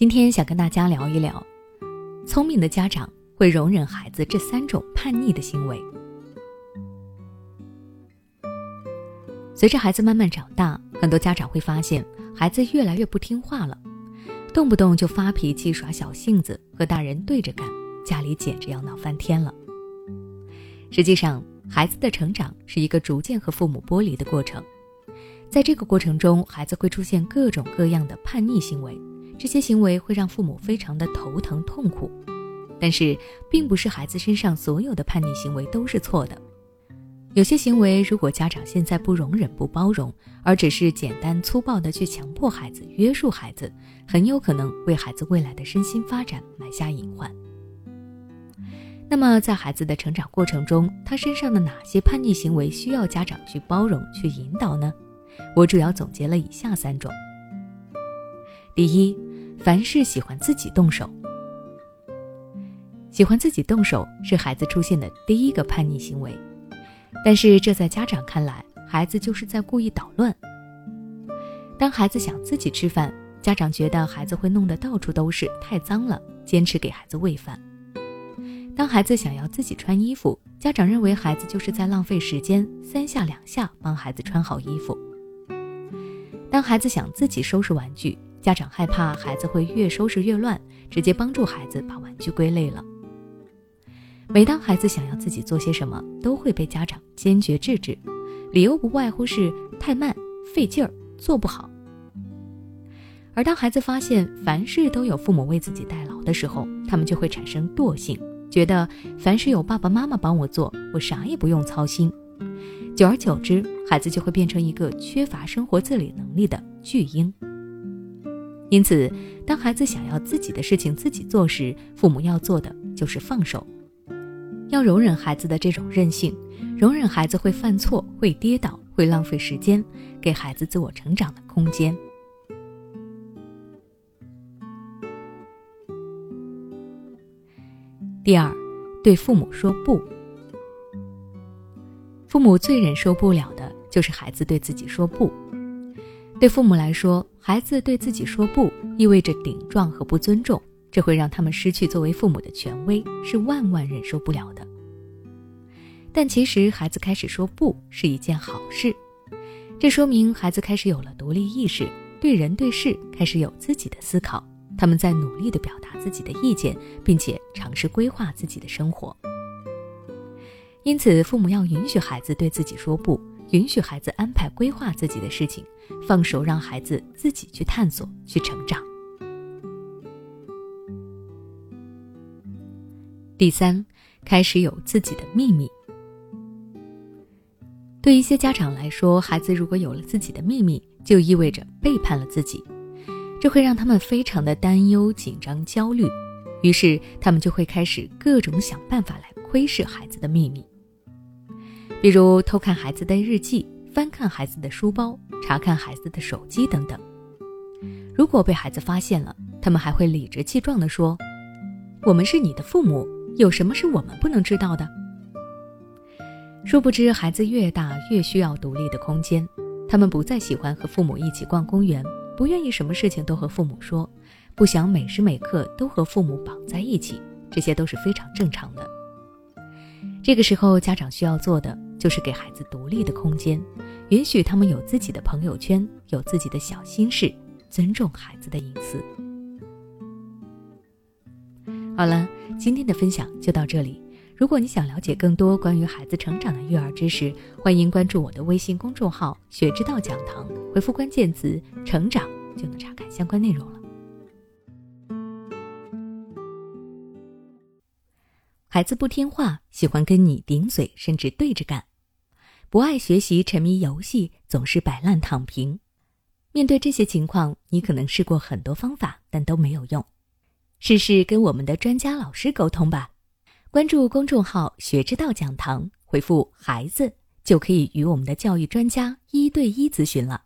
今天想跟大家聊一聊，聪明的家长会容忍孩子这三种叛逆的行为。随着孩子慢慢长大，很多家长会发现孩子越来越不听话了，动不动就发脾气、耍小性子，和大人对着干，家里简直要闹翻天了。实际上，孩子的成长是一个逐渐和父母剥离的过程，在这个过程中，孩子会出现各种各样的叛逆行为。这些行为会让父母非常的头疼痛苦，但是并不是孩子身上所有的叛逆行为都是错的。有些行为如果家长现在不容忍不包容，而只是简单粗暴的去强迫孩子约束孩子，很有可能为孩子未来的身心发展埋下隐患。那么在孩子的成长过程中，他身上的哪些叛逆行为需要家长去包容去引导呢？我主要总结了以下三种。第一。凡事喜欢自己动手，喜欢自己动手是孩子出现的第一个叛逆行为，但是这在家长看来，孩子就是在故意捣乱。当孩子想自己吃饭，家长觉得孩子会弄得到处都是，太脏了，坚持给孩子喂饭；当孩子想要自己穿衣服，家长认为孩子就是在浪费时间，三下两下帮孩子穿好衣服；当孩子想自己收拾玩具。家长害怕孩子会越收拾越乱，直接帮助孩子把玩具归类了。每当孩子想要自己做些什么，都会被家长坚决制止，理由不外乎是太慢、费劲儿、做不好。而当孩子发现凡事都有父母为自己代劳的时候，他们就会产生惰性，觉得凡事有爸爸妈妈帮我做，我啥也不用操心。久而久之，孩子就会变成一个缺乏生活自理能力的巨婴。因此，当孩子想要自己的事情自己做时，父母要做的就是放手，要容忍孩子的这种任性，容忍孩子会犯错、会跌倒、会浪费时间，给孩子自我成长的空间。第二，对父母说不。父母最忍受不了的就是孩子对自己说不。对父母来说，孩子对自己说不，意味着顶撞和不尊重，这会让他们失去作为父母的权威，是万万忍受不了的。但其实，孩子开始说不是一件好事，这说明孩子开始有了独立意识，对人对事开始有自己的思考，他们在努力的表达自己的意见，并且尝试规划自己的生活。因此，父母要允许孩子对自己说不。允许孩子安排规划自己的事情，放手让孩子自己去探索、去成长。第三，开始有自己的秘密。对一些家长来说，孩子如果有了自己的秘密，就意味着背叛了自己，这会让他们非常的担忧、紧张、焦虑，于是他们就会开始各种想办法来窥视孩子的秘密。比如偷看孩子的日记、翻看孩子的书包、查看孩子的手机等等。如果被孩子发现了，他们还会理直气壮地说：“我们是你的父母，有什么是我们不能知道的？”殊不知，孩子越大越需要独立的空间，他们不再喜欢和父母一起逛公园，不愿意什么事情都和父母说，不想每时每刻都和父母绑在一起，这些都是非常正常的。这个时候，家长需要做的。就是给孩子独立的空间，允许他们有自己的朋友圈，有自己的小心事，尊重孩子的隐私。好了，今天的分享就到这里。如果你想了解更多关于孩子成长的育儿知识，欢迎关注我的微信公众号“学之道讲堂”，回复关键词“成长”就能查看相关内容了。孩子不听话，喜欢跟你顶嘴，甚至对着干。不爱学习，沉迷游戏，总是摆烂躺平。面对这些情况，你可能试过很多方法，但都没有用。试试跟我们的专家老师沟通吧。关注公众号“学之道讲堂”，回复“孩子”就可以与我们的教育专家一对一咨询了。